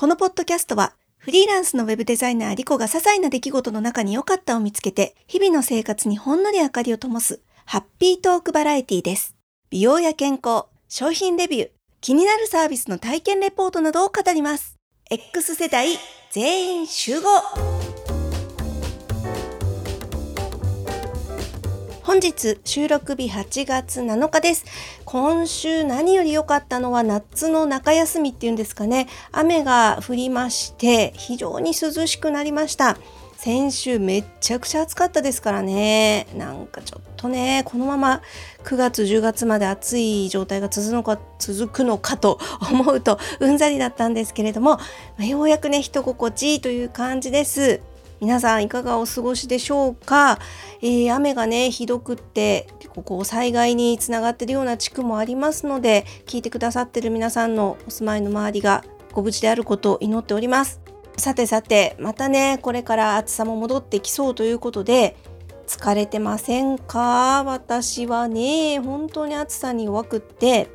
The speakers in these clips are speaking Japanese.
このポッドキャストはフリーランスのウェブデザイナーリコが些細な出来事の中に良かったを見つけて日々の生活にほんのり明かりを灯すハッピートークバラエティです。美容や健康、商品レビュー、気になるサービスの体験レポートなどを語ります。X 世代全員集合本日収録日8月7日です。今週何より良かったのは夏の中休みっていうんですかね。雨が降りまして非常に涼しくなりました。先週めっちゃくちゃ暑かったですからね。なんかちょっとね、このまま9月10月まで暑い状態が続くのか続くのかと 思うとうんざりだったんですけれども、ようやくね、人心地いいという感じです。皆さんいかがお過ごしでしょうか、えー、雨がねひどくってここ災害につながっているような地区もありますので聞いてくださってる皆さんのお住まいの周りがご無事であることを祈っております。さてさてまたねこれから暑さも戻ってきそうということで疲れてませんか？私はね本当に暑さに弱くって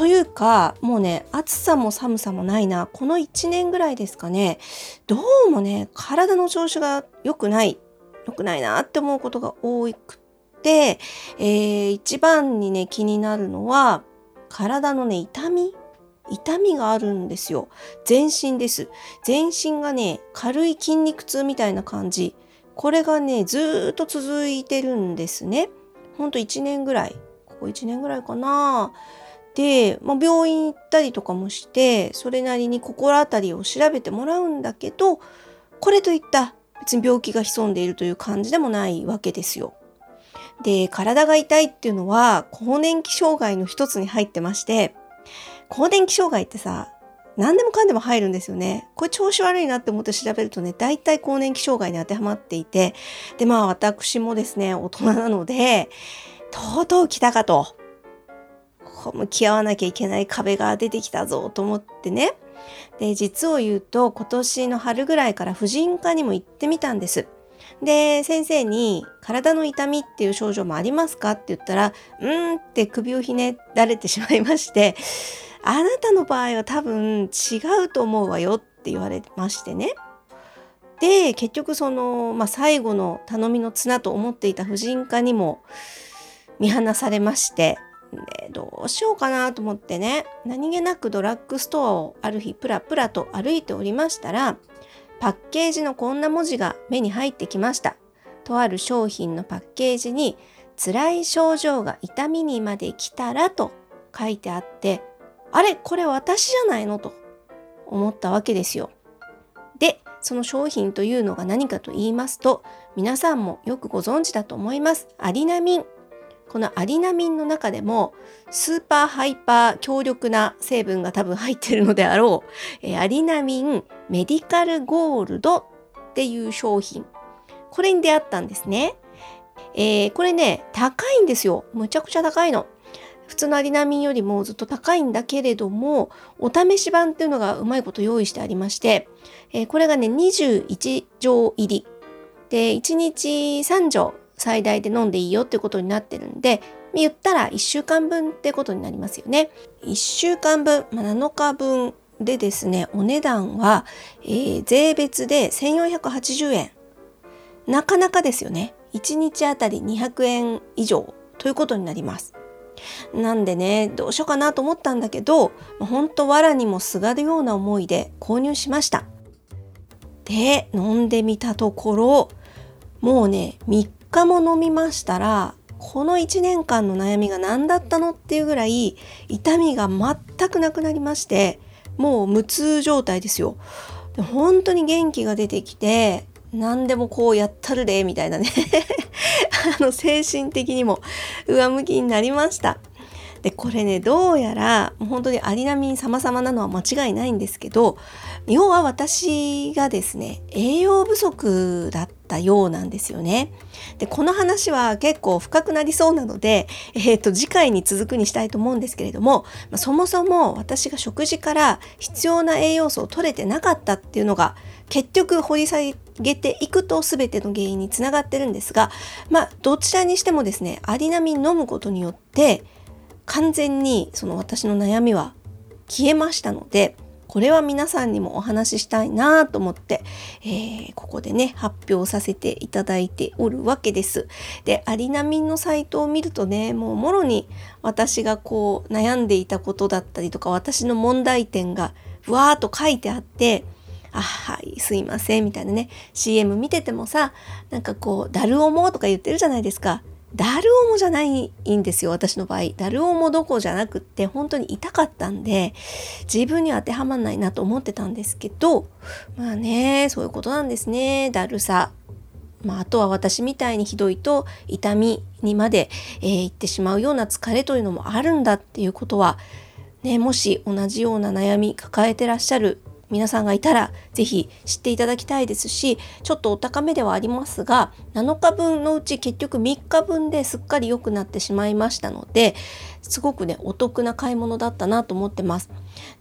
というかもうね暑さも寒さもないなこの1年ぐらいですかね。どうもね体の調子が良くない良くないなって思うことが多くて、えー、一番にね気になるのは体のね痛み痛みがあるんですよ。全身です。全身がね軽い筋肉痛みたいな感じ。これがねずっと続いてるんですね。ほんと1年ぐらい。ここ1年ぐらいかな、まあ、病院行ったりとかもしてそれなりに心当たりを調べてもらうんだけどこれといった別に病気が潜んでいるという感じでもないわけですよ。で体が痛いっていうのは更年期障害の一つに入ってまして更年期障害ってさ何でもかんでも入るんですよね。これ調子悪いなって思って調べるとね、大体更年期障害に当てはまっていて、で、まあ私もですね、大人なので、とうとう来たかと。向き合わなきゃいけない壁が出てきたぞと思ってねで実を言うと今年の春ぐらいから婦人科にも行ってみたんです。で先生に「体の痛みっていう症状もありますか?」って言ったら「うん」って首をひねられてしまいまして「あなたの場合は多分違うと思うわよ」って言われましてね。で結局その、まあ、最後の頼みの綱と思っていた婦人科にも見放されましてでどうしようかなと思ってね何気なくドラッグストアをある日プラプラと歩いておりましたらパッケージのこんな文字が目に入ってきました。とある商品のパッケージに辛い症状が痛みにまで来たらと書いてあってあれこれ私じゃないのと思ったわけですよ。でその商品というのが何かと言いますと皆さんもよくご存知だと思います。アリナミン。このアリナミンの中でもスーパーハイパー強力な成分が多分入ってるのであろう、えアリナミンメディカルゴールドっていう商品。これに出会ったんですね、えー、これね高いんですよ。むちゃくちゃ高いの。普通のアリナミンよりもずっと高いんだけれどもお試し版っていうのがうまいこと用意してありまして、えー、これがね21錠入り。で1日3錠最大で飲んでいいよってことになってるんで言ったら1週間分ってことになりますよね。1週間分、まあ、7日分でですねお値段は、えー、税別で1480円。なかなかですよね。1日あたり200円以上ということになります。なんでねどうしようかなと思ったんだけどほんと藁にもすがるような思いで購入しました。で飲んでみたところもうね3日も飲みましたらこの1年間の悩みが何だったのっていうぐらい痛みが全くなくなりましてもう無痛状態ですよ。本当に元気が出てきて何でもこうやったるでみたいなね あの精神的にも上向きになりました。でこれねどうやら本当にアリナミン様々なのは間違いないんですけど要は私がですね栄養不足だったようなんですよね。でこの話は結構深くなりそうなので、えーと、次回に続くにしたいと思うんですけれども、まあ、そもそも私が食事から必要な栄養素を取れてなかったっていうのが結局掘り下げていくと全ての原因につながってるんですがまあどちらにしてもですねアリナミン飲むことによって完全にその私の悩みは消えましたのでこれは皆さんにもお話ししたいなと思って、えー、ここでね発表させていただいておるわけです。でアリナミンのサイトを見るとねもうもろに私がこう悩んでいたことだったりとか私の問題点がわーっと書いてあってあはいすいませんみたいなね CM 見ててもさなんかこう「だるおも」とか言ってるじゃないですか。だるおもじゃないんですよ私の場合。だるおもどこじゃなくって本当に痛かったんで自分に当てはまんないなと思ってたんですけどまあねそういうことなんですねだるさ。まあ、あとは私みたいにひどいと痛みにまで、えー、行ってしまうような疲れというのもあるんだっていうことは、ね、もし同じような悩み抱えてらっしゃる皆さんがいたら是非知っていただきたいですしちょっとお高めではありますが7日分のうち結局3日分ですっかり良くなってしまいましたのですごくねお得な買い物だったなと思ってます。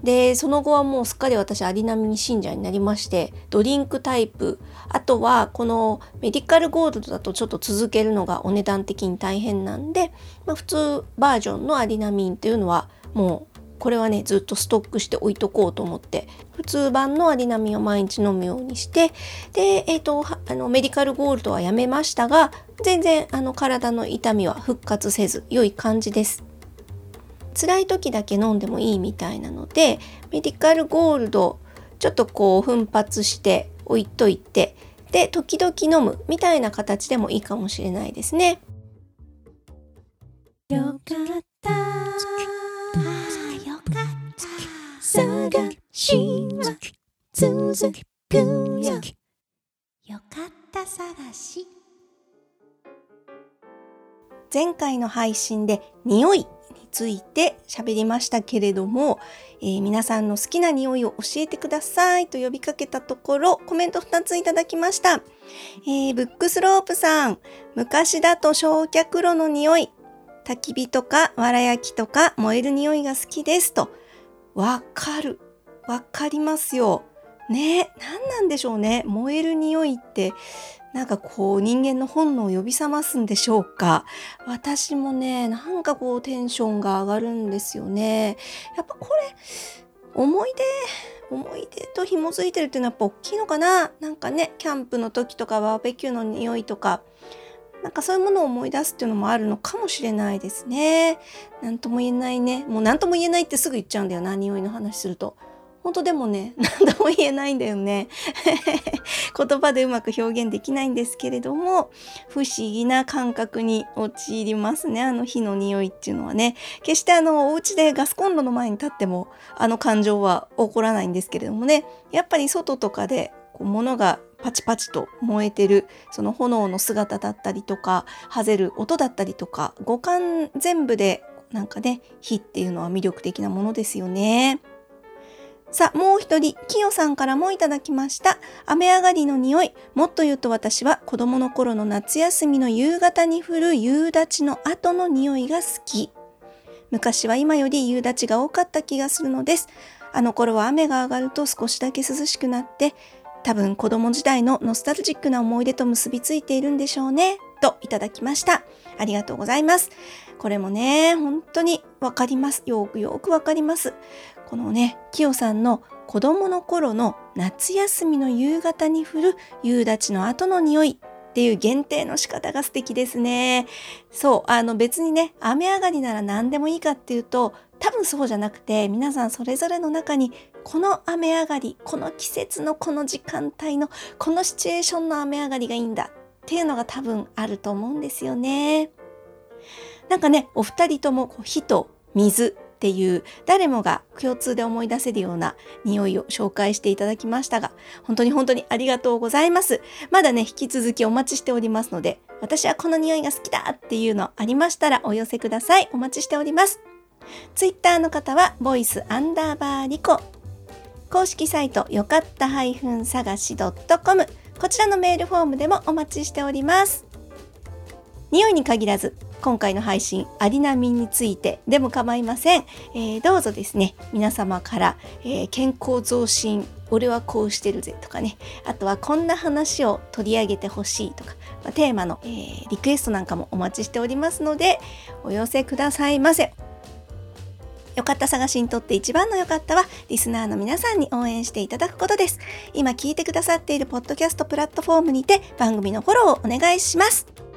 でその後はもうすっかり私アリナミン信者になりましてドリンクタイプあとはこのメディカルゴールドだとちょっと続けるのがお値段的に大変なんで、まあ、普通バージョンのアリナミンっていうのはもうこれはねずっとストックして置いとこうと思って普通版のアリナミンを毎日飲むようにしてで、えーと、あのメディカルゴールドはやめましたが全然あの体の痛みは復活せず良い感じです。辛い時だけ飲んでもいいみたいなのでメディカルゴールドちょっとこう奮発して置いといてで時々飲むみたいな形でもいいかもしれないですね。続くよよかった探し。前回の配信で匂いについて喋りましたけれども、えー、皆さんの好きな匂いを教えてくださいと呼びかけたところコメント2ついただきました、えー、ブックスロープさん昔だと焼却炉の匂い焚き火とかわら焼きとか燃える匂いが好きですと。わかる。わかりますよ。ね何なんでしょうね。燃える匂いって、なんかこう人間の本能を呼び覚ますんでしょうか。私もね、なんかこうテンションが上がるんですよね。やっぱこれ、思い出、思い出と紐づいてるっていうのはやっぱ大きいのかな。なんかね、キャンプの時とかバーベキューの匂いとか、なんかそういうものを思い出すっていうのもあるのかもしれないですね。何とも言えないね。もう何とも言えないってすぐ言っちゃうんだよな、匂いの話すると。本当でもね、何とも言えないんだよね。言葉でうまく表現できないんですけれども、不思議な感覚に陥りますね。あの火の匂いっていうのはね。決してあの、お家でガスコンロの前に立っても、あの感情は起こらないんですけれどもね。やっぱり外とかで、こう物がパチパチと燃えてるその炎の姿だったりとかはぜる音だったりとか五感全部でなんかね火っていうのは魅力的なものですよね。さあ、もう一人、きよさんからもいただきました。雨上がりの匂い。もっと言うと私は子供の頃の夏休みの夕方に降る夕立の後の匂いが好き。昔は今より夕立が多かった気がするのです。あの頃は雨が上がると少しだけ涼しくなって、多分子供時代のノスタルジックな思い出と結びついているんでしょうね。といただきました。ありがとうございます。これもね、本当にわかります。よくよくわかります。このね、きよさんの子供の頃の夏休みの夕方に降る夕立の後の匂いっていう限定の仕方が素敵ですね。そう、あの別にね、雨上がりなら何でもいいかっていうと、多分そうじゃなくて皆さんそれぞれの中にこの雨上がりこの季節のこの時間帯のこのシチュエーションの雨上がりがいいんだっていうのが多分あると思うんですよね。なんかねお二人ともこう火と水っていう誰もが共通で思い出せるような匂いを紹介していただきましたが本当に本当にありがとうございます。まだね引き続きお待ちしておりますので私はこの匂いが好きだっていうのありましたらお寄せください。お待ちしております。ツイッターの方はボイスアンダーバーリコ公式サイトよかった探し .com こちらのメールフォームでもお待ちしております匂いに限らず今回の配信アリナミンについてでも構いません、えー、どうぞですね皆様から、えー、健康増進俺はこうしてるぜとかねあとはこんな話を取り上げてほしいとか、まあ、テーマの、えー、リクエストなんかもお待ちしておりますのでお寄せくださいませよかった探しにとって一番のよかったは、リスナーの皆さんに応援していただくことです。今聞いてくださっているポッドキャストプラットフォームにて番組のフォローをお願いします。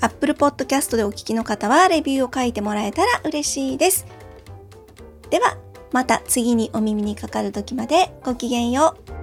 Apple Podcast でお聞きの方はレビューを書いてもらえたら嬉しいです。では、また次にお耳にかかる時までごきげんよう。